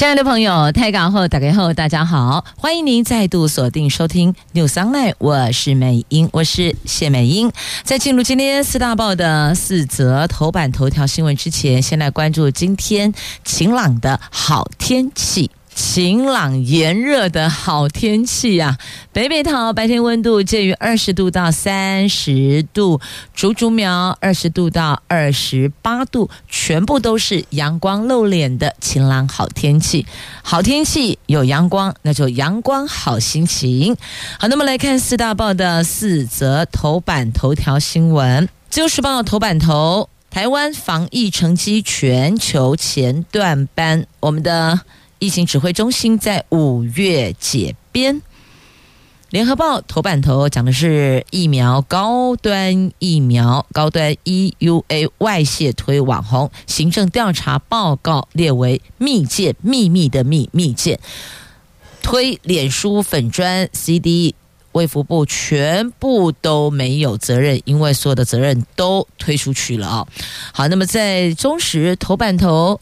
亲爱的朋友，台港后打开后，大家好，欢迎您再度锁定收听 News Online，我是美英，我是谢美英。在进入今天四大报的四则头版头条新闻之前，先来关注今天晴朗的好天气。晴朗炎热的好天气啊！北北桃白天温度介于二十度到三十度，竹竹苗二十度到二十八度，全部都是阳光露脸的晴朗好天气。好天气有阳光，那就阳光好心情。好，那么来看四大报的四则头版头条新闻。自由时报头版头：台湾防疫成绩全球前段班。我们的。疫情指挥中心在五月解编。联合报头版头讲的是疫苗高端疫苗高端 EUA 外泄推网红，行政调查报告列为密件，秘密的密密件，推脸书粉砖 CD 卫福部全部都没有责任，因为所有的责任都推出去了啊。好，那么在中时头版头。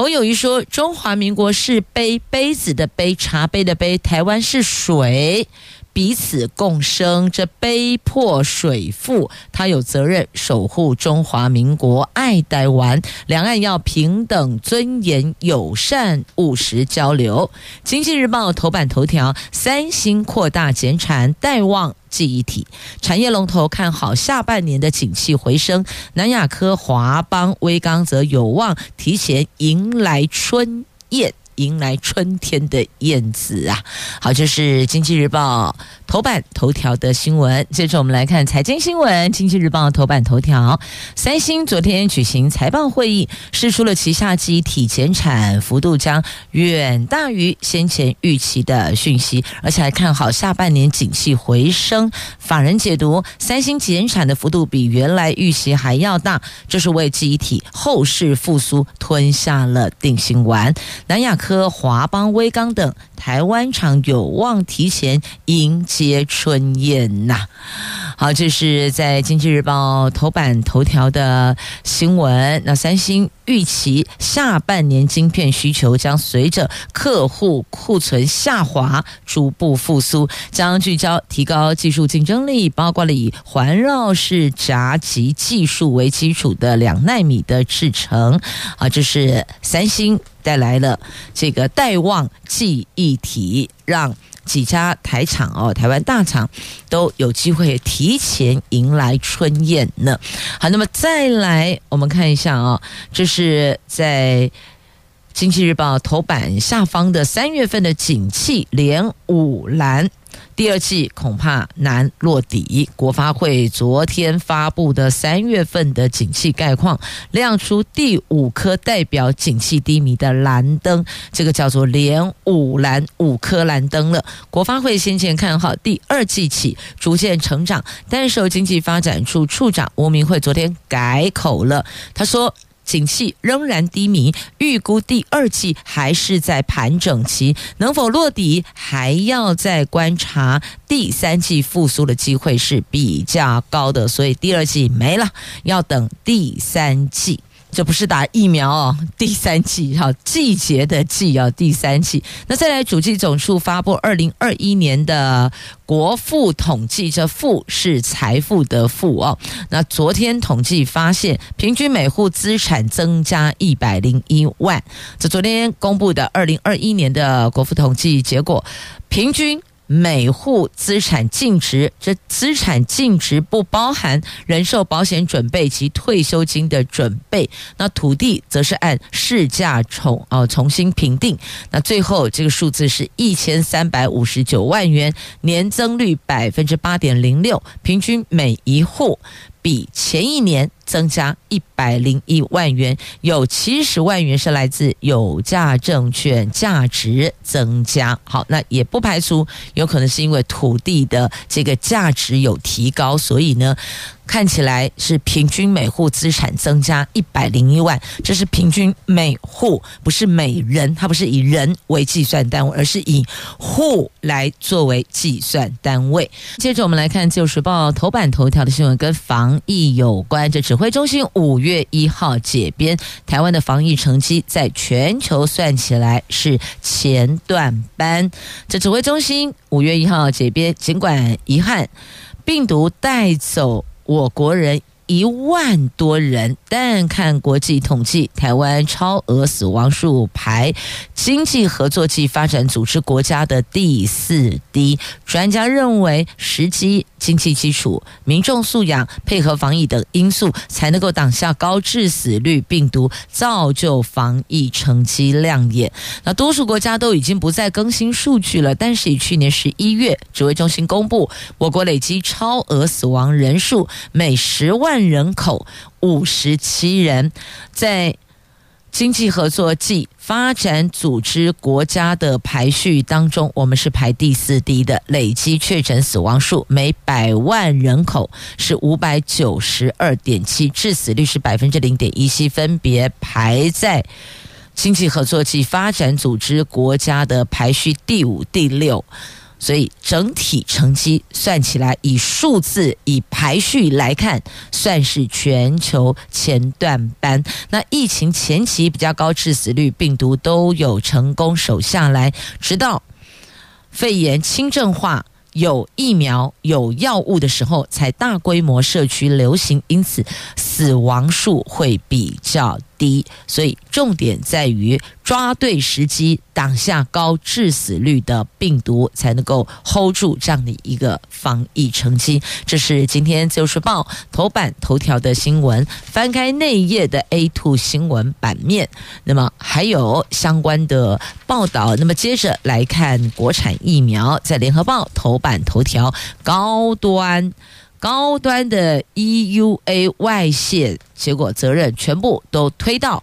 侯友谊说：“中华民国是杯，杯子的杯，茶杯的杯；台湾是水，彼此共生。这杯破水富，他有责任守护中华民国，爱台湾。两岸要平等、尊严、友善、务实交流。”经济日报头版头条：三星扩大减产，待望。记忆体产业龙头看好下半年的景气回升，南亚科、华邦、威刚则有望提前迎来春宴。迎来春天的燕子啊！好，这是经济日报头版头条的新闻。接着我们来看财经新闻。经济日报头版头条：三星昨天举行财报会议，释出了旗下记忆体减产幅度将远大于先前预期的讯息，而且还看好下半年景气回升。法人解读，三星减产的幅度比原来预期还要大，这是为记忆体后市复苏吞下了定心丸。南亚科。科华邦、威刚等台湾厂有望提前迎接春燕呐。好，这是在《经济日报》头版头条的新闻。那三星预期下半年晶片需求将随着客户库存下滑逐步复苏，将聚焦提高技术竞争力，包括了以环绕式闸极技术为基础的两纳米的制程。啊，这是三星。带来了这个带旺记忆体，让几家台厂哦，台湾大厂都有机会提前迎来春宴呢。好，那么再来我们看一下啊、这是在经济日报头版下方的三月份的景气连五蓝。第二季恐怕难落底。国发会昨天发布的三月份的景气概况，亮出第五颗代表景气低迷的蓝灯，这个叫做连五蓝，五颗蓝灯了。国发会先前看好第二季起逐渐成长，但是受经济发展处处长吴明慧昨天改口了，他说。景气仍然低迷，预估第二季还是在盘整期，能否落底还要再观察。第三季复苏的机会是比较高的，所以第二季没了，要等第三季。这不是打疫苗哦，第三季哈，季节的季啊，第三季。那再来，主计总处发布二零二一年的国富统计，这富是财富的富哦。那昨天统计发现，平均每户资产增加一百零一万。这昨天公布的二零二一年的国富统计结果，平均。每户资产净值，这资产净值不包含人寿保险准备及退休金的准备。那土地则是按市价重哦重新评定。那最后这个数字是一千三百五十九万元，年增率百分之八点零六，平均每一户比前一年增加一百零一万元，有七十万元是来自有价证券价值增加。好，那也不排除有可能是因为土地的这个价值有提高，所以呢。看起来是平均每户资产增加一百零一万，这是平均每户，不是每人，它不是以人为计算单位，而是以户来作为计算单位。接着我们来看《旧时报》头版头条的新闻，跟防疫有关。这指指挥中心五月一号解编，台湾的防疫成绩在全球算起来是前段班。这指挥中心五月一号解编，尽管遗憾，病毒带走。我国人一万多人，但看国际统计，台湾超额死亡数排经济合作暨发展组织国家的第四低。专家认为，时机。经济基础、民众素养、配合防疫等因素，才能够挡下高致死率病毒，造就防疫成绩亮眼。那多数国家都已经不再更新数据了，但是以去年十一月指挥中心公布，我国累计超额死亡人数每十万人口五十七人，在。经济合作暨发展组织国家的排序当中，我们是排第四低的，累计确诊死亡数每百万人口是五百九十二点七，致死率是百分之零点一七，分别排在经济合作暨发展组织国家的排序第五、第六。所以整体成绩算起来，以数字、以排序来看，算是全球前段班。那疫情前期比较高致死率，病毒都有成功守下来，直到肺炎轻症化。有疫苗、有药物的时候，才大规模社区流行，因此死亡数会比较低。所以重点在于抓对时机，挡下高致死率的病毒，才能够 hold 住这样的一个防疫成绩。这是今天《自由时报》头版头条的新闻。翻开内页的 A2 新闻版面，那么还有相关的报道。那么接着来看国产疫苗，在《联合报》头。版头条，高端高端的 EUA 外泄，结果责任全部都推到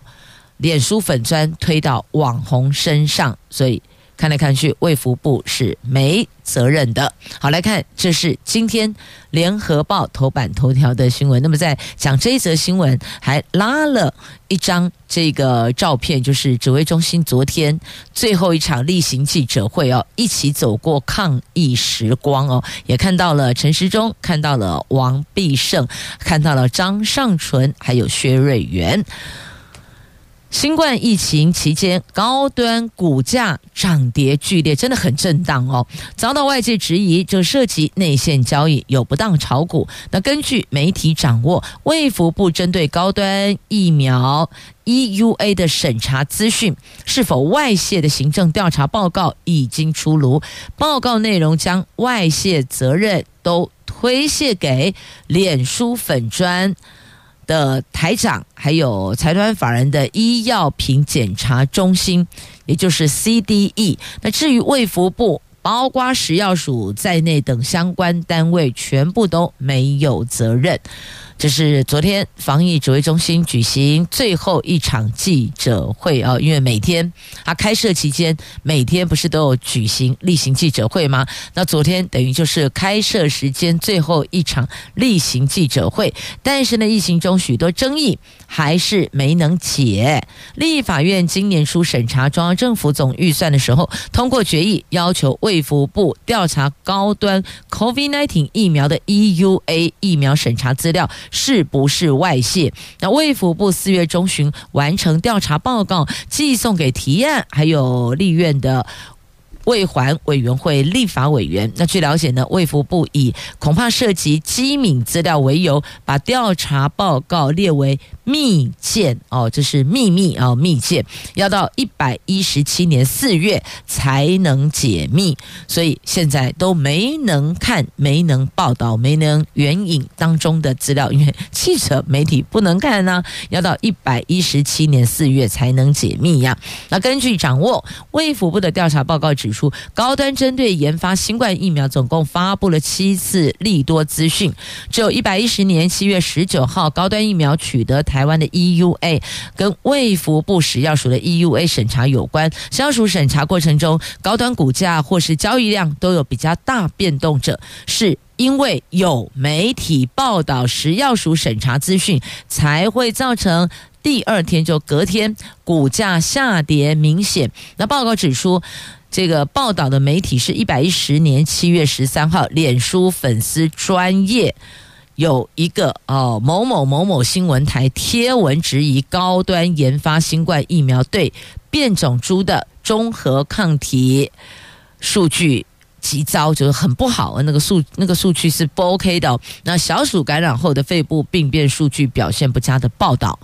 脸书粉砖，推到网红身上，所以。看来看去，卫福部是没责任的。好，来看，这是今天联合报头版头条的新闻。那么在讲这一则新闻，还拉了一张这个照片，就是指挥中心昨天最后一场例行记者会哦，一起走过抗疫时光哦，也看到了陈时中，看到了王必胜，看到了张尚淳，还有薛瑞元。新冠疫情期间，高端股价涨跌剧烈，真的很震荡哦，遭到外界质疑，就涉及内线交易，有不当炒股。那根据媒体掌握，卫福部针对高端疫苗 EUA 的审查资讯是否外泄的行政调查报告已经出炉，报告内容将外泄责任都推卸给脸书粉砖的台长，还有财团法人的医药品检查中心，也就是 CDE。那至于卫福部，包括食药署在内等相关单位，全部都没有责任。这是昨天防疫指挥中心举行最后一场记者会啊，因为每天啊开设期间，每天不是都有举行例行记者会吗？那昨天等于就是开设时间最后一场例行记者会，但是呢，疫情中许多争议还是没能解。立法院今年初审查中央政府总预算的时候，通过决议，要求卫福部调查高端 COVID-19 疫苗的 EUA 疫苗审查资料。是不是外泄？那卫福部四月中旬完成调查报告，寄送给提案，还有立院的。卫环委员会立法委员，那据了解呢，卫福部以恐怕涉及机敏资料为由，把调查报告列为密件哦，这是秘密哦，密件要到一百一十七年四月才能解密，所以现在都没能看、没能报道、没能援引当中的资料，因为汽车媒体不能看呢、要到一百一十七年四月才能解密呀、那根据掌握，卫福部的调查报告指。出，高端针对研发新冠疫苗，总共发布了七次利多资讯。只有一百一十年七月十九号，高端疫苗取得台湾的 EUA，跟卫福部食药署的 EUA 审查有关。消署审查过程中，高端股价或是交易量都有比较大变动者，是因为有媒体报道食药署审查资讯，才会造成。第二天就隔天股价下跌明显。那报告指出，这个报道的媒体是一百一十年七月十三号，脸书粉丝专业有一个哦某某某某新闻台贴文质疑高端研发新冠疫苗对变种株的中和抗体数据极糟，就是很不好。那个数那个数据是不 OK 的。那小鼠感染后的肺部病变数据表现不佳的报道。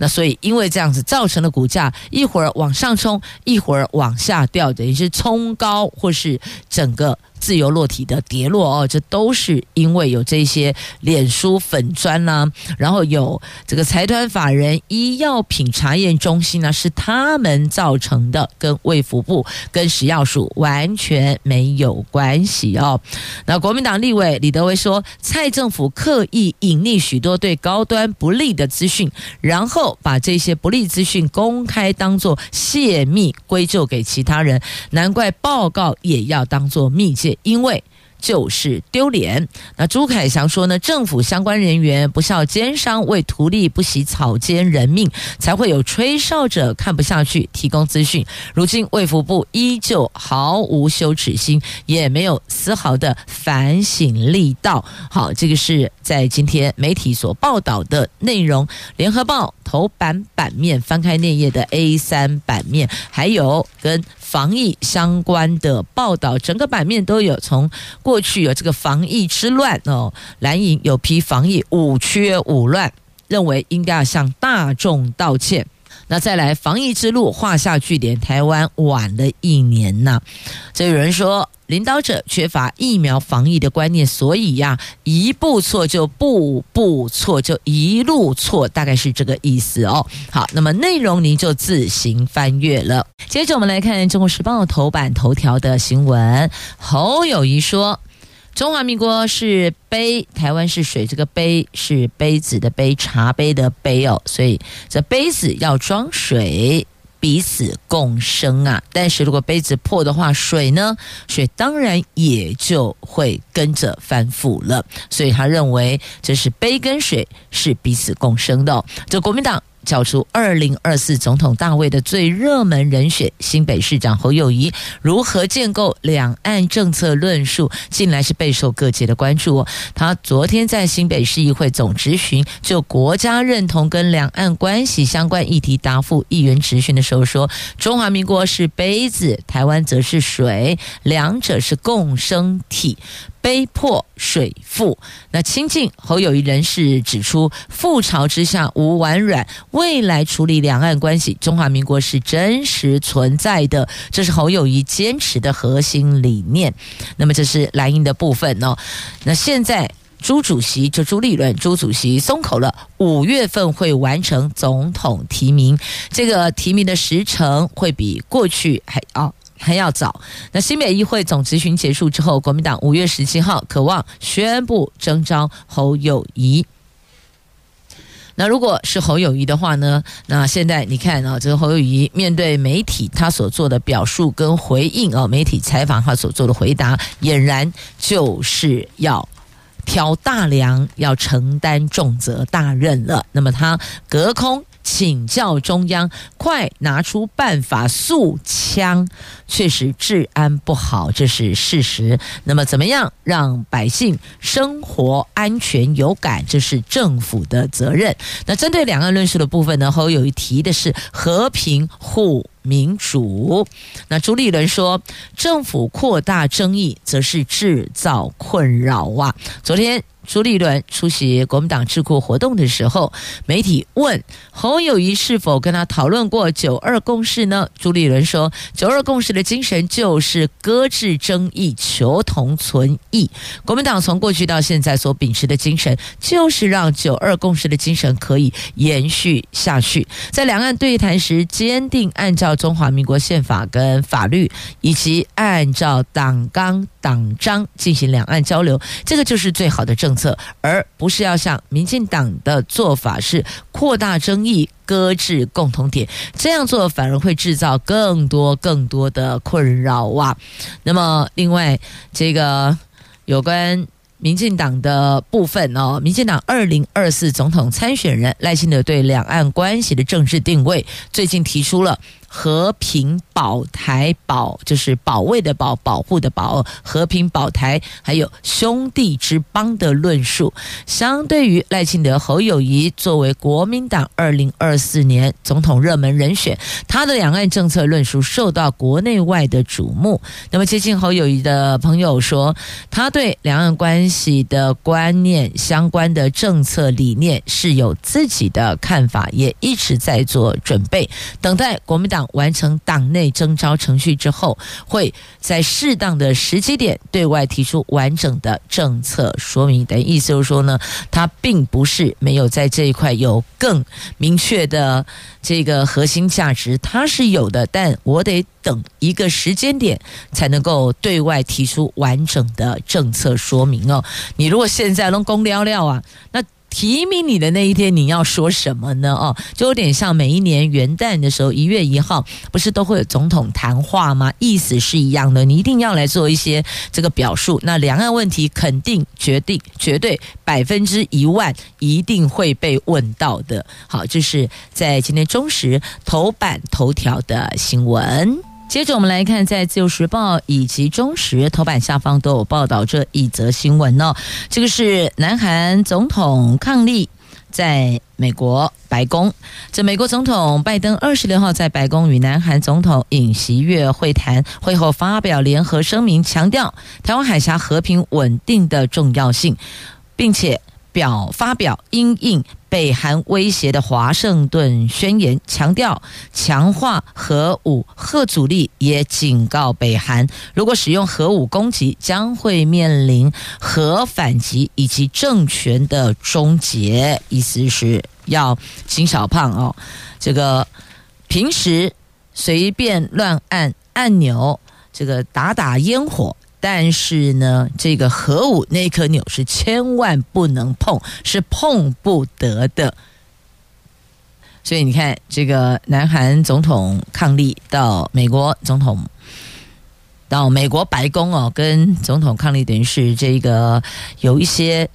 那所以，因为这样子造成的股价一会儿往上冲，一会儿往下掉，等于是冲高或是整个。自由落体的跌落哦，这都是因为有这些脸书粉砖啦、然后有这个财团法人医药品查验中心呢、是他们造成的，跟卫福部、跟食药署完全没有关系哦。那国民党立委李德威说，蔡政府刻意隐匿许多对高端不利的资讯，然后把这些不利资讯公开当作泄密，归咎给其他人，难怪报告也要当作密件。因为就是丢脸。那朱凯翔说呢，政府相关人员不肖奸商，为图利不惜草菅人命，才会有吹哨者看不下去，提供资讯。如今卫福部依旧毫无羞耻心，也没有丝毫的反省力道。好，这个是在今天媒体所报道的内容。联合报头版版面翻开内页的 A 三版面，还有跟。防疫相关的报道，整个版面都有。从过去有这个防疫之乱哦，蓝营有批防疫五缺五乱，认为应该要向大众道歉。那再来防疫之路画下句点，台湾晚了一年呐。这有人说。领导者缺乏疫苗防疫的观念，所以呀，一步错就步步错，就一路错，大概是这个意思哦。好，那么内容您就自行翻阅了。接着我们来看《中国时报》头版头条的新闻，侯友谊说：“中华民国是杯，台湾是水，这个杯是杯子的杯，茶杯的杯哦，所以这杯子要装水。”彼此共生啊！但是如果杯子破的话，水呢？水当然也就会跟着翻覆了。所以他认为这是杯跟水是彼此共生的哦。这国民党。叫出二零二四总统大位的最热门人选，新北市长侯友谊如何建构两岸政策论述，近来是备受各界的关注。他昨天在新北市议会总质询就国家认同跟两岸关系相关议题答复议员质询的时候说：“中华民国是杯子，台湾则是水，两者是共生体。”杯破水覆，那亲近侯友谊人士指出，覆巢之下无完卵，未来处理两岸关系，中华民国是真实存在的，这是侯友谊坚持的核心理念。那么这是蓝营的部分哦。那现在朱主席就朱立伦，朱主席松口了，五月份会完成总统提名，这个提名的时程会比过去还要。还要早。那新北议会总质询结束之后，国民党五月十七号渴望宣布征召侯友谊。那如果是侯友谊的话呢？那现在你看啊，这个侯友谊面对媒体他所做的表述跟回应啊，媒体采访他所做的回答，俨然就是要挑大梁，要承担重责大任了。那么他隔空。请教中央，快拿出办法速枪！确实治安不好，这是事实。那么，怎么样让百姓生活安全有感？这是政府的责任。那针对两岸论述的部分呢？侯友谊提的是和平护民主。那朱立伦说，政府扩大争议，则是制造困扰啊。昨天。朱立伦出席国民党智库活动的时候，媒体问侯友谊是否跟他讨论过九二共识呢？朱立伦说，九二共识的精神就是搁置争议，求同存异。国民党从过去到现在所秉持的精神，就是让九二共识的精神可以延续下去。在两岸对谈时，坚定按照中华民国宪法跟法律，以及按照党纲党章进行两岸交流，这个就是最好的政策。而不是要像民进党的做法是扩大争议、搁置共同点，这样做反而会制造更多更多的困扰啊。那么，另外这个有关民进党的部分哦，民进党二零二四总统参选人赖清德对两岸关系的政治定位，最近提出了。和平保台保就是保卫的保，保护的保，和平保台，还有兄弟之邦的论述。相对于赖清德、侯友谊作为国民党二零二四年总统热门人选，他的两岸政策论述受到国内外的瞩目。那么接近侯友谊的朋友说，他对两岸关系的观念、相关的政策理念是有自己的看法，也一直在做准备，等待国民党。完成党内征召程序之后，会在适当的时机点对外提出完整的政策说明。等意思就是说呢，他并不是没有在这一块有更明确的这个核心价值，他是有的，但我得等一个时间点才能够对外提出完整的政策说明哦。你如果现在能公聊聊啊，那。提名你的那一天，你要说什么呢？哦，就有点像每一年元旦的时候，一月一号不是都会有总统谈话吗？意思是一样的，你一定要来做一些这个表述。那两岸问题肯定、决定、绝对百分之一万一定会被问到的。好，这是在今天中时头版头条的新闻。接着我们来看，在《自由时报》以及《中时》头版下方都有报道这一则新闻哦。这个是南韩总统伉俪在美国白宫，这美国总统拜登二十六号在白宫与南韩总统尹锡悦会谈，会后发表联合声明，强调台湾海峡和平稳定的重要性，并且表发表因应北韩威胁的华盛顿宣言强调强化核武吓阻力，也警告北韩，如果使用核武攻击，将会面临核反击以及政权的终结。意思是要金小胖哦，这个平时随便乱按按钮，这个打打烟火。但是呢，这个核武那颗钮是千万不能碰，是碰不得的。所以你看，这个南韩总统伉俪到美国总统到美国白宫哦，跟总统伉俪等于是这个有一些。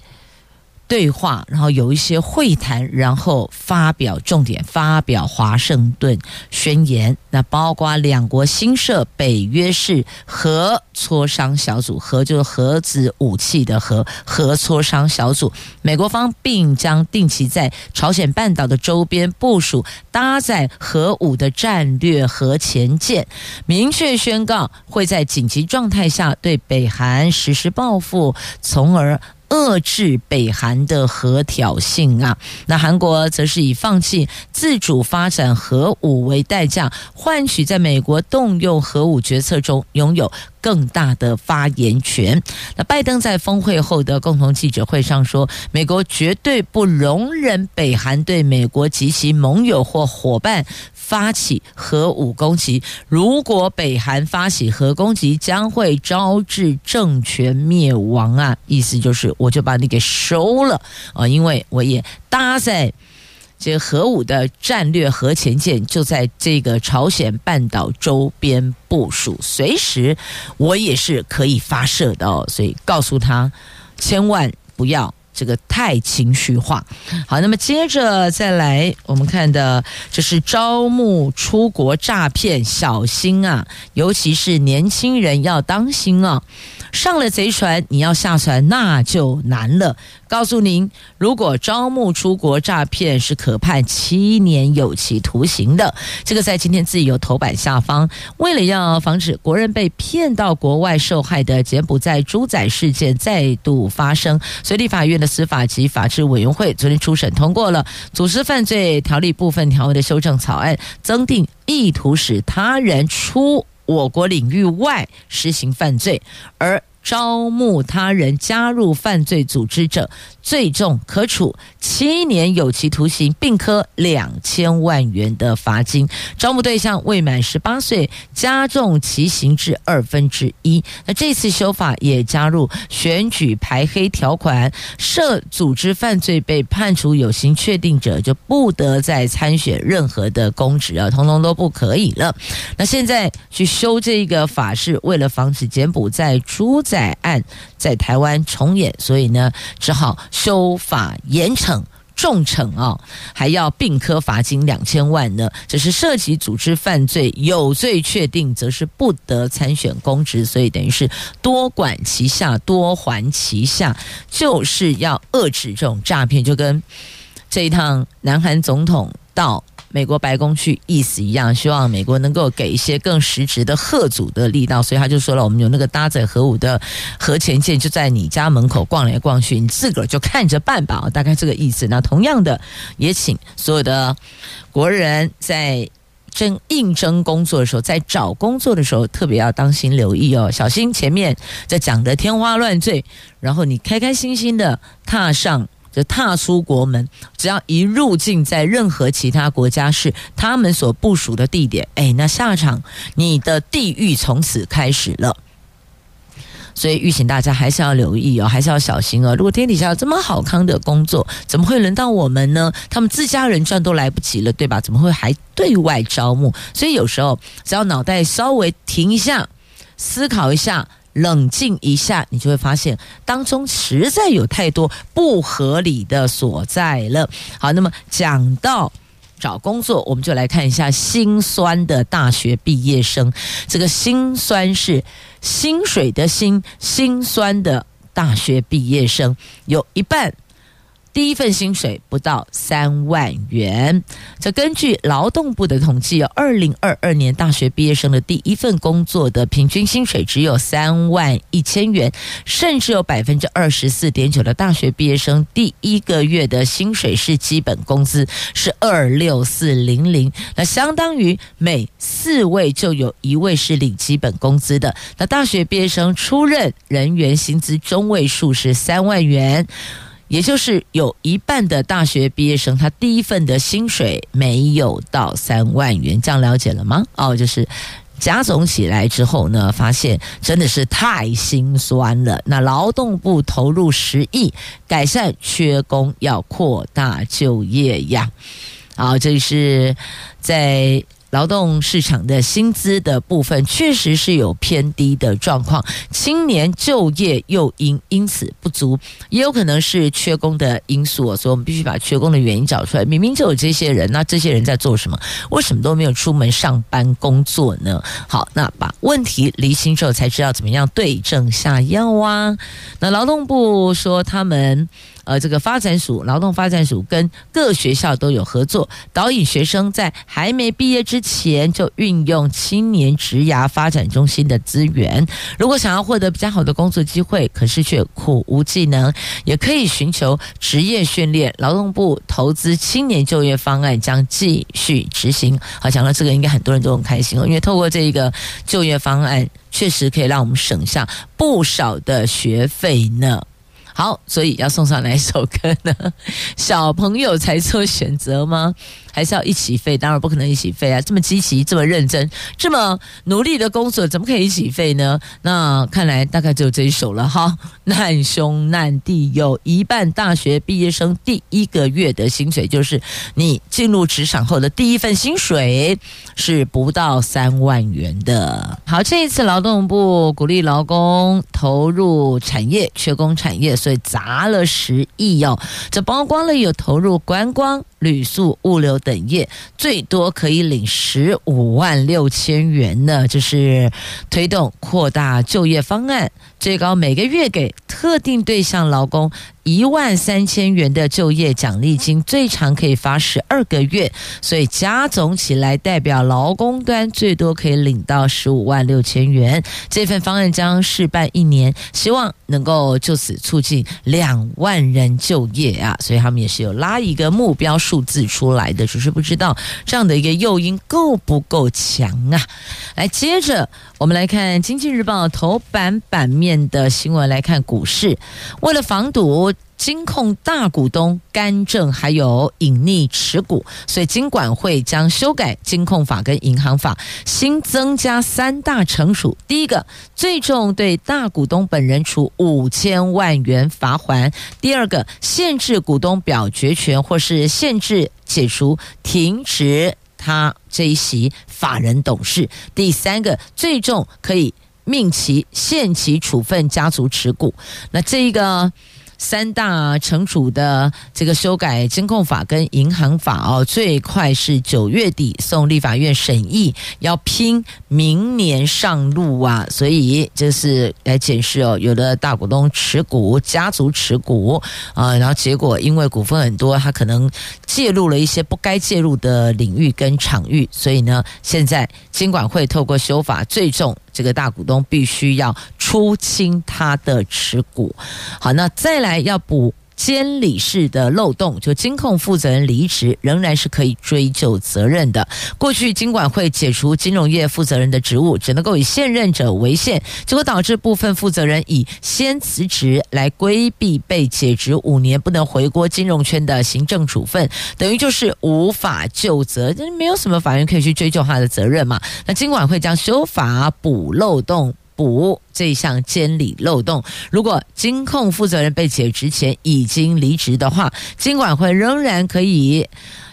对话，然后有一些会谈，然后发表重点，发表华盛顿宣言。那包括两国新设北约式核磋商小组，核就是核子武器的核，核磋商小组。美国方并将定期在朝鲜半岛的周边部署搭载核武的战略核潜舰，明确宣告会在紧急状态下对北韩实施报复，从而。遏制北韩的核挑衅啊，那韩国则是以放弃自主发展核武为代价，换取在美国动用核武决策中拥有更大的发言权。那拜登在峰会后的共同记者会上说，美国绝对不容忍北韩对美国及其盟友或伙伴。发起核武攻击，如果北韩发起核攻击，将会招致政权灭亡啊！意思就是，我就把你给收了啊！因为我也搭载这核武的战略核潜舰，就在这个朝鲜半岛周边部署，随时我也是可以发射的哦。所以告诉他，千万不要。这个太情绪化。好，那么接着再来，我们看的就是招募出国诈骗，小心啊！尤其是年轻人要当心啊！上了贼船，你要下船那就难了。告诉您，如果招募出国诈骗，是可判七年有期徒刑的。这个在今天自由头版下方，为了要防止国人被骗到国外受害的柬埔寨猪仔事件再度发生，所以立法院的司法及法制委员会昨天初审通过了组织犯罪条例部分条文的修正草案，增订意图使他人出我国领域外实行犯罪，而招募他人加入犯罪组织者，最重可处七年有期徒刑，并科两千万元的罚金。招募对象未满十八岁，加重其刑至二分之一。那这次修法也加入选举排黑条款，涉组织犯罪被判处有刑确定者，就不得再参选任何的公职啊，通通都不可以了。那现在去修这个法，是为了防止柬埔寨猪仔。案在台湾重演，所以呢，只好修法严惩重惩啊，还要并科罚金两千万呢。只是涉及组织犯罪，有罪确定，则是不得参选公职。所以等于是多管齐下，多还齐下，就是要遏制这种诈骗。就跟这一趟南韩总统到。美国白宫去意思一样，希望美国能够给一些更实质的贺阻的力道，所以他就说了，我们有那个搭载核武的核潜舰就在你家门口逛来逛去，你自个儿就看着办吧，大概这个意思。那同样的，也请所有的国人在征应征工作的时候，在找工作的时候，特别要当心留意哦，小心前面在讲的天花乱坠，然后你开开心心的踏上。就踏出国门，只要一入境，在任何其他国家是他们所部署的地点，哎，那下场你的地狱从此开始了。所以，预请大家还是要留意哦，还是要小心哦。如果天底下有这么好康的工作，怎么会轮到我们呢？他们自家人赚都来不及了，对吧？怎么会还对外招募？所以有时候只要脑袋稍微停一下，思考一下。冷静一下，你就会发现当中实在有太多不合理的所在了。好，那么讲到找工作，我们就来看一下心酸的大学毕业生。这个心酸是薪水的心，心酸的大学毕业生有一半。第一份薪水不到三万元。这根据劳动部的统计，二零二二年大学毕业生的第一份工作的平均薪水只有三万一千元，甚至有百分之二十四点九的大学毕业生第一个月的薪水是基本工资，是二六四零零，那相当于每四位就有一位是领基本工资的。那大学毕业生初任人员薪资中位数是三万元。也就是有一半的大学毕业生，他第一份的薪水没有到三万元，这样了解了吗？哦，就是加总起来之后呢，发现真的是太心酸了。那劳动部投入十亿改善缺工，要扩大就业呀。好，这是在。劳动市场的薪资的部分确实是有偏低的状况，青年就业诱因因此不足，也有可能是缺工的因素，所以我们必须把缺工的原因找出来。明明就有这些人，那这些人在做什么？为什么都没有出门上班工作呢？好，那把问题厘清之后，才知道怎么样对症下药啊。那劳动部说他们。呃，这个发展署、劳动发展署跟各学校都有合作，导引学生在还没毕业之前就运用青年职涯发展中心的资源。如果想要获得比较好的工作机会，可是却苦无技能，也可以寻求职业训练。劳动部投资青年就业方案将继续执行。好，讲到这个，应该很多人都很开心哦，因为透过这一个就业方案，确实可以让我们省下不少的学费呢。好，所以要送上哪一首歌呢？小朋友才做选择吗？还是要一起废？当然不可能一起废啊！这么积极，这么认真，这么努力的工作，怎么可以一起废呢？那看来大概只有这一首了哈。难兄难弟，有一半大学毕业生第一个月的薪水，就是你进入职场后的第一份薪水，是不到三万元的。好，这一次劳动部鼓励劳工投入产业，缺工产业，所以砸了十亿哦。这包括了有投入观光。旅宿、物流等业最多可以领十五万六千元呢，就是推动扩大就业方案，最高每个月给特定对象劳工一万三千元的就业奖励金，最长可以发十二个月，所以加总起来，代表劳工端最多可以领到十五万六千元。这份方案将试办一年，希望能够就此促进两万人就业啊！所以他们也是有拉一个目标数字出来的，只是不知道这样的一个诱因够不够强啊！来，接着我们来看《经济日报》头版版面的新闻，来看股市，为了防堵。金控大股东干政还有隐匿持股，所以金管会将修改金控法跟银行法，新增加三大惩处。第一个，最重对大股东本人处五千万元罚锾；第二个，限制股东表决权，或是限制解除、停止他这一席法人董事；第三个，最终可以命其限期处分家族持股。那这一个。三大惩处的这个修改金控法跟银行法哦，最快是九月底送立法院审议，要拼明年上路啊！所以就是来解释哦，有的大股东持股、家族持股啊，然后结果因为股份很多，他可能介入了一些不该介入的领域跟场域，所以呢，现在监管会透过修法，最重。这个大股东必须要出清他的持股。好，那再来要补监理式的漏洞，就金控负责人离职仍然是可以追究责任的。过去金管会解除金融业负责人的职务，只能够以现任者为限，结果导致部分负责人以先辞职来规避被解职五年不能回锅金融圈的行政处分，等于就是无法就责，就没有什么法院可以去追究他的责任嘛。那金管会将修法补漏洞。补这项监理漏洞，如果金控负责人被解职前已经离职的话，金管会仍然可以，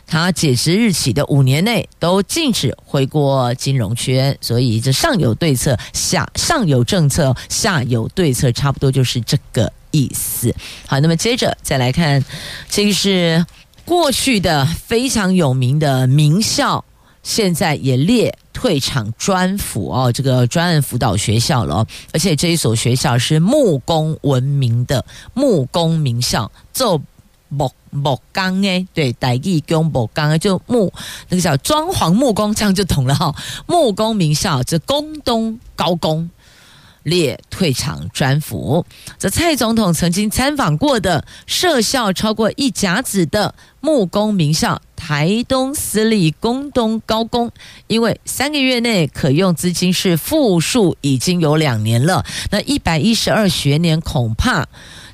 他解职日起的五年内都禁止回过金融圈。所以这上有对策，下上有政策，下有对策，差不多就是这个意思。好，那么接着再来看，这个是过去的非常有名的名校。现在也列退场专辅哦，这个专案辅导学校了，而且这一所学校是木工闻名的木工名校，做木木钢诶，对，台语讲木钢就木那个叫装潢木工，这样就懂了哈。木工名校，这工东高工。列退场专辅，这蔡总统曾经参访过的设校超过一甲子的木工名校台东私立工东高工，因为三个月内可用资金是负数，已经有两年了。那一百一十二学年恐怕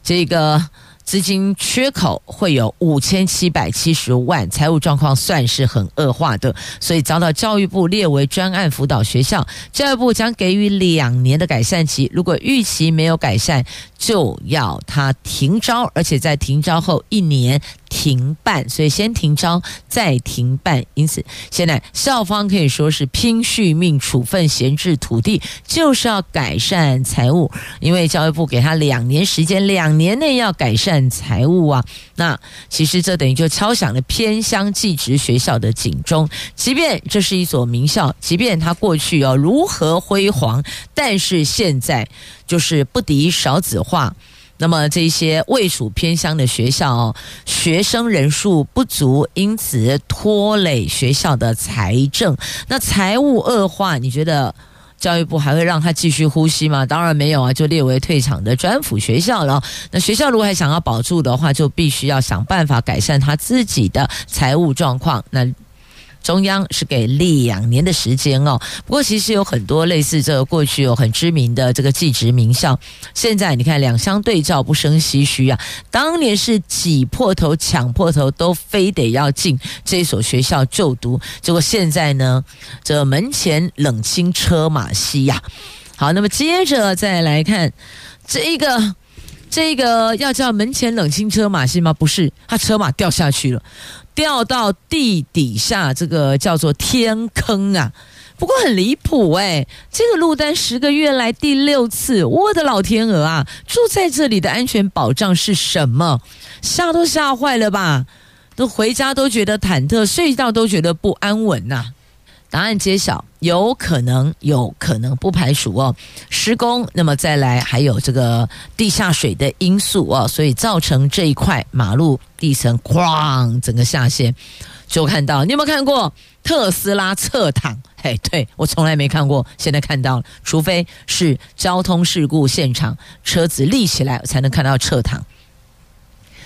这个。资金缺口会有五千七百七十万，财务状况算是很恶化的，所以遭到教育部列为专案辅导学校。教育部将给予两年的改善期，如果逾期没有改善，就要他停招，而且在停招后一年。停办，所以先停招再停办，因此现在校方可以说是拼续命、处分闲置土地，就是要改善财务。因为教育部给他两年时间，两年内要改善财务啊。那其实这等于就敲响了偏乡技职学校的警钟。即便这是一所名校，即便他过去要如何辉煌，但是现在就是不敌少子化。那么这些位处偏乡的学校，学生人数不足，因此拖累学校的财政。那财务恶化，你觉得教育部还会让他继续呼吸吗？当然没有啊，就列为退场的专辅学校了。那学校如果还想要保住的话，就必须要想办法改善他自己的财务状况。那。中央是给两年的时间哦，不过其实有很多类似这个过去有很知名的这个技职名校，现在你看两相对照，不生唏嘘啊。当年是挤破头、抢破头，都非得要进这所学校就读，结果现在呢，这门前冷清车马稀呀。好，那么接着再来看这一个。这个要叫门前冷清车马稀吗？不是，他车马掉下去了，掉到地底下，这个叫做天坑啊。不过很离谱哎，这个路单十个月来第六次，我的老天鹅啊！住在这里的安全保障是什么？吓都吓坏了吧？都回家都觉得忐忑，睡觉都觉得不安稳呐、答案揭晓，有可能，有可能不排除哦，施工，那么再来还有这个地下水的因素哦，所以造成这一块马路地层哐整个下陷，就看到你有没有看过特斯拉侧躺？嘿，对，我从来没看过，现在看到了，除非是交通事故现场车子立起来才能看到侧躺。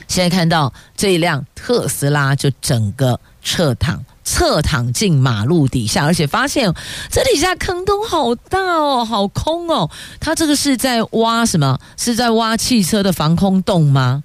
现在看到这一辆特斯拉就整个侧躺。侧躺进马路底下，而且发现这底下坑洞好大哦，好空哦。他这个是在挖什么？是在挖汽车的防空洞吗？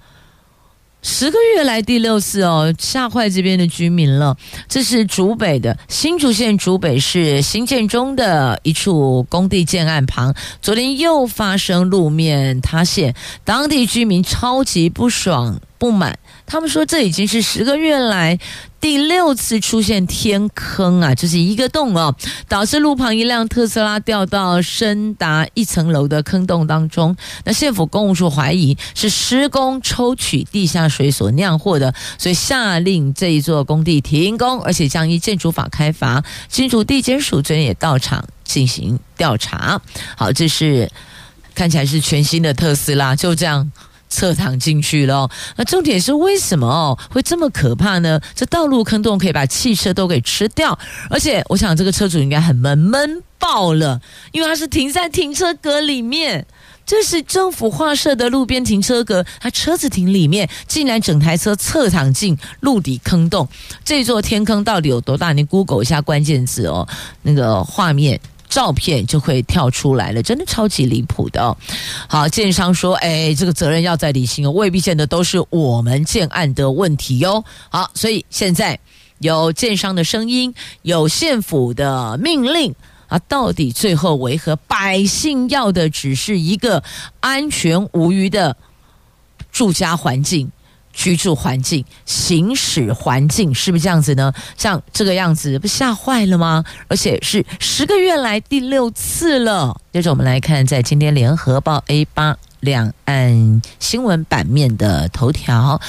十个月来第六次哦，吓坏这边的居民了。这是竹北的新竹县竹北市新建中的一处工地建案旁，昨天又发生路面塌陷，当地居民超级不爽不满。他们说，这已经是十个月来第六次出现天坑啊，就是一个洞哦，导致路旁一辆特斯拉掉到深达一层楼的坑洞当中。那县府公务处怀疑是施工抽取地下水所酿祸的，所以下令这一座工地停工，而且将依建筑法开罚。新竹地检署昨天也到场进行调查。好，这是看起来是全新的特斯拉，就这样。侧躺进去了，那重点是为什么哦会这么可怕呢？这道路坑洞可以把汽车都给吃掉，而且我想这个车主应该很闷闷爆了，因为他是停在停车格里面，这是政府划设的路边停车格，他车子停里面，竟然整台车侧躺进陆底坑洞，这座天坑到底有多大？你 Google 一下关键字哦，那个画面。照片就会跳出来了，真的超级离谱的哦。好，建商说：“哎，这个责任要再厘清哦，未必见得都是我们建案的问题哟。”好，所以现在有建商的声音，有县府的命令啊，到底最后为何？百姓要的只是一个安全无虞的住家环境。居住环境、行驶环境是不是这样子呢？像这个样子，不吓坏了吗？而且是十个月来第六次了。接着我们来看，在今天联合报 A 八两岸新闻版面的头条，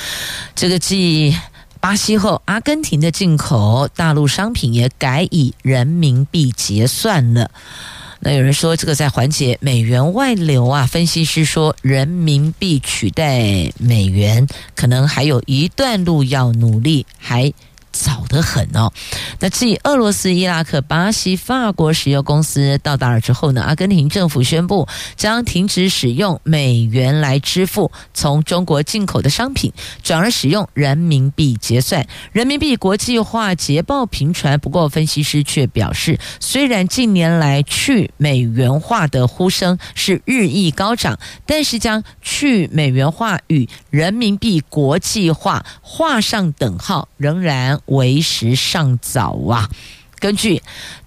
这个继巴西后，阿根廷的进口大陆商品也改以人民币结算了。那有人说这个在缓解美元外流啊，分析师说人民币取代美元可能还有一段路要努力，还。早得很哦。那继俄罗斯、伊拉克、巴西、法国石油公司到达了之后呢，阿根廷政府宣布将停止使用美元来支付从中国进口的商品，转而使用人民币结算。人民币国际化捷报频传，不过分析师却表示，虽然近年来去美元化的呼声是日益高涨，但是将去美元化与人民币国际化画上等号，仍然。为时尚早啊！根据。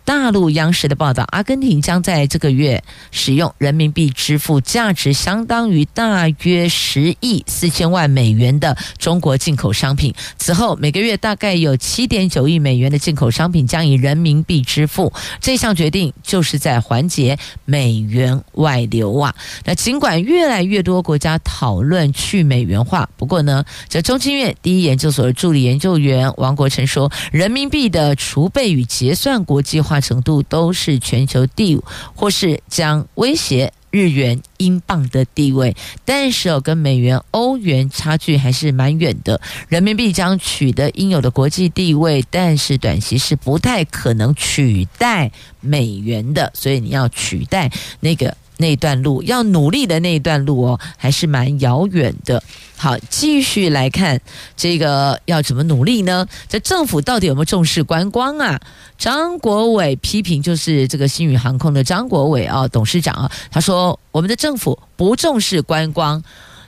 大陆央视的报道，阿根廷将在这个月使用人民币支付价值相当于大约十亿四千万美元的中国进口商品。此后，每个月大概有七点九亿美元的进口商品将以人民币支付。这项决定就是在缓解美元外流啊。那尽管越来越多国家讨论去美元化，不过呢，这中经院第一研究所的助理研究员王国成说，人民币的储备与结算国际化。化程度都是全球第五，或是将威胁日元、英镑的地位。但是哦，跟美元、欧元差距还是蛮远的。人民币将取得应有的国际地位，但是短期是不太可能取代美元的。所以你要取代那个。那段路要努力的那一段路哦，还是蛮遥远的。好，继续来看这个要怎么努力呢？这政府到底有没有重视观光啊？张国伟批评就是这个星宇航空的张国伟啊，董事长啊，他说我们的政府不重视观光，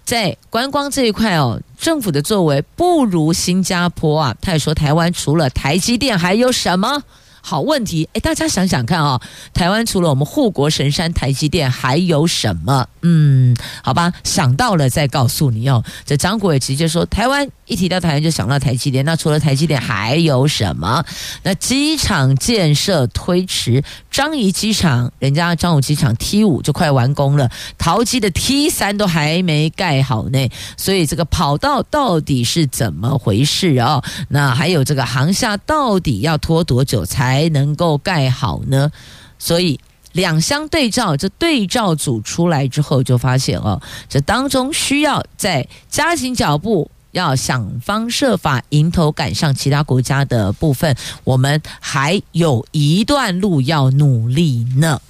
在观光这一块哦，政府的作为不如新加坡啊。他也说台湾除了台积电还有什么？好问题，哎，大家想想看啊，台湾除了我们护国神山台积电，还有什么？嗯，好吧，想到了再告诉你哦。这张国伟直接说，台湾一提到台湾就想到台积电，那除了台积电还有什么？那机场建设推迟，樟宜机场人家樟宜机场 T 五就快完工了，桃机的 T 三都还没盖好呢，所以这个跑道到底是怎么回事啊、哦？那还有这个航厦到底要拖多久才能够盖好呢？所以两相对照，这对照组出来之后就发现哦，这当中需要再加紧脚步。要想方设法迎头赶上其他国家的部分，我们还有一段路要努力呢。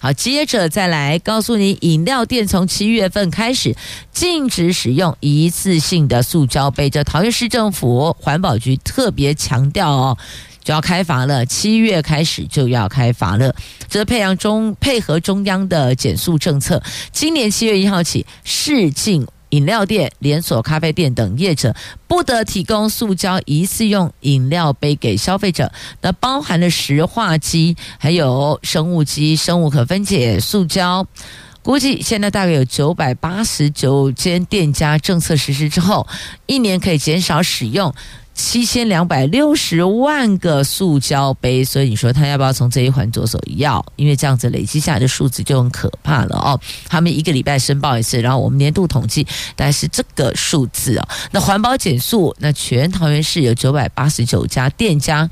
好，接着再来告诉你，饮料店从七月份开始禁止使用一次性的塑胶杯。这桃园市政府环保局特别强调哦，就要开罚了，七月开始就要开罚了。这配合中配合中央的减塑政策，今年七月一号起试禁。饮料店、连锁咖啡店等业者不得提供塑胶一次用饮料杯给消费者。那包含了石化机、还有生物机、生物可分解塑胶。估计现在大概有九百八十九间店家，政策实施之后，一年可以减少使用。七千两百六十万个塑胶杯，所以你说他要不要从这一环着手？要，因为这样子累积下来的数字就很可怕了哦。他们一个礼拜申报一次，然后我们年度统计大概是这个数字哦。那环保减塑，那全桃园市有九百八十九家店家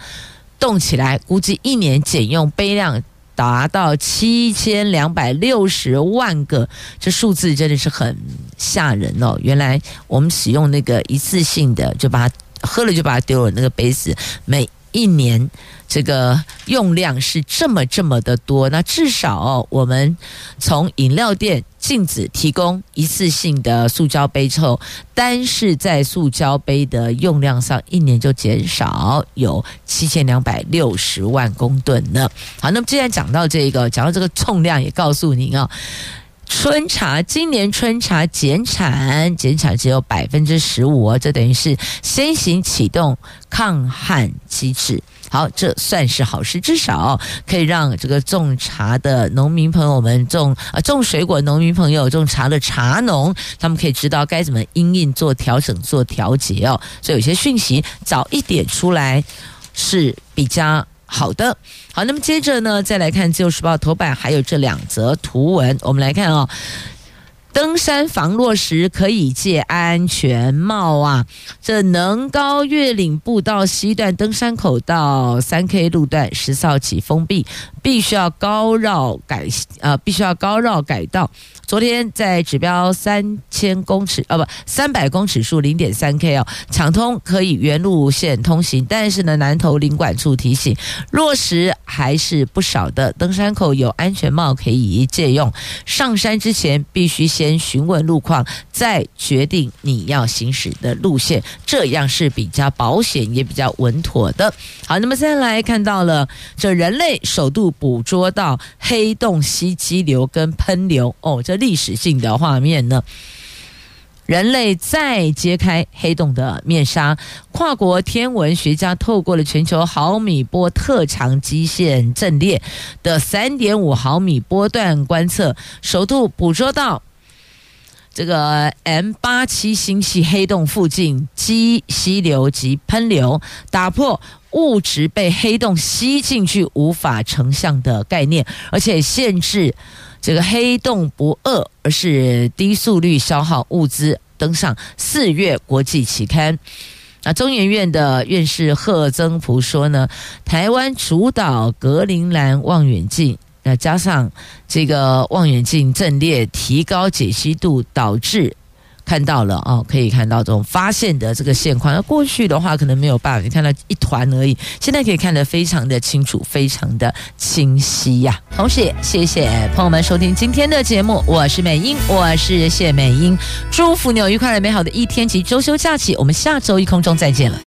动起来，估计一年减用杯量达到七千两百六十万个，这数字真的是很吓人哦。原来我们使用那个一次性的，就把它。喝了就把它丢了，那个杯子每一年这个用量是这么这么的多。那至少，我们从饮料店禁止提供一次性的塑胶杯之后，单是在塑胶杯的用量上，一年就减少有七千两百六十万公吨呢。好，那么既然讲到这个，讲到这个重量，也告诉您啊。春茶今年春茶减产，减产只有百分之十五哦，这等于是先行启动抗旱机制。好，这算是好事，至少可以让这个种茶的农民朋友们种啊种水果农民朋友种茶的茶农，他们可以知道该怎么因应做调整做调节哦。所以有些讯息早一点出来是比较。好的，好，那么接着呢，再来看《自由时报》头版，还有这两则图文，我们来看哦。登山防落石可以借安全帽啊！这能高越岭步道西段登山口到三 K 路段十四号起封闭，必须要高绕改呃，必须要高绕改道。昨天在指标三千公尺啊，不三百公尺处零点三 K 哦，抢通可以原路线通行，但是呢，南投领管处提醒，落石还是不少的。登山口有安全帽可以借用，上山之前必须先询问路况，再决定你要行驶的路线，这样是比较保险也比较稳妥的。好，那么再来看到了这人类首度捕捉到黑洞吸积流跟喷流哦，这。历史性的画面呢？人类再揭开黑洞的面纱。跨国天文学家透过了全球毫米波特长基线阵列的三点五毫米波段观测，首度捕捉到这个 M 八七星系黑洞附近激吸流及喷流，打破物质被黑洞吸进去无法成像的概念，而且限制。这个黑洞不饿，而是低速率消耗物资，登上四月国际期刊。那中研院的院士贺增福说呢，台湾主导格陵兰望远镜，那加上这个望远镜阵列提高解析度，导致。看到了哦，可以看到这种发现的这个现况。那过去的话可能没有办法，你看到一团而已，现在可以看得非常的清楚，非常的清晰呀、同时也谢谢朋友们收听今天的节目，我是美英，我是谢美英，祝福你有愉快的美好的一天及周休假期，我们下周一空中再见了。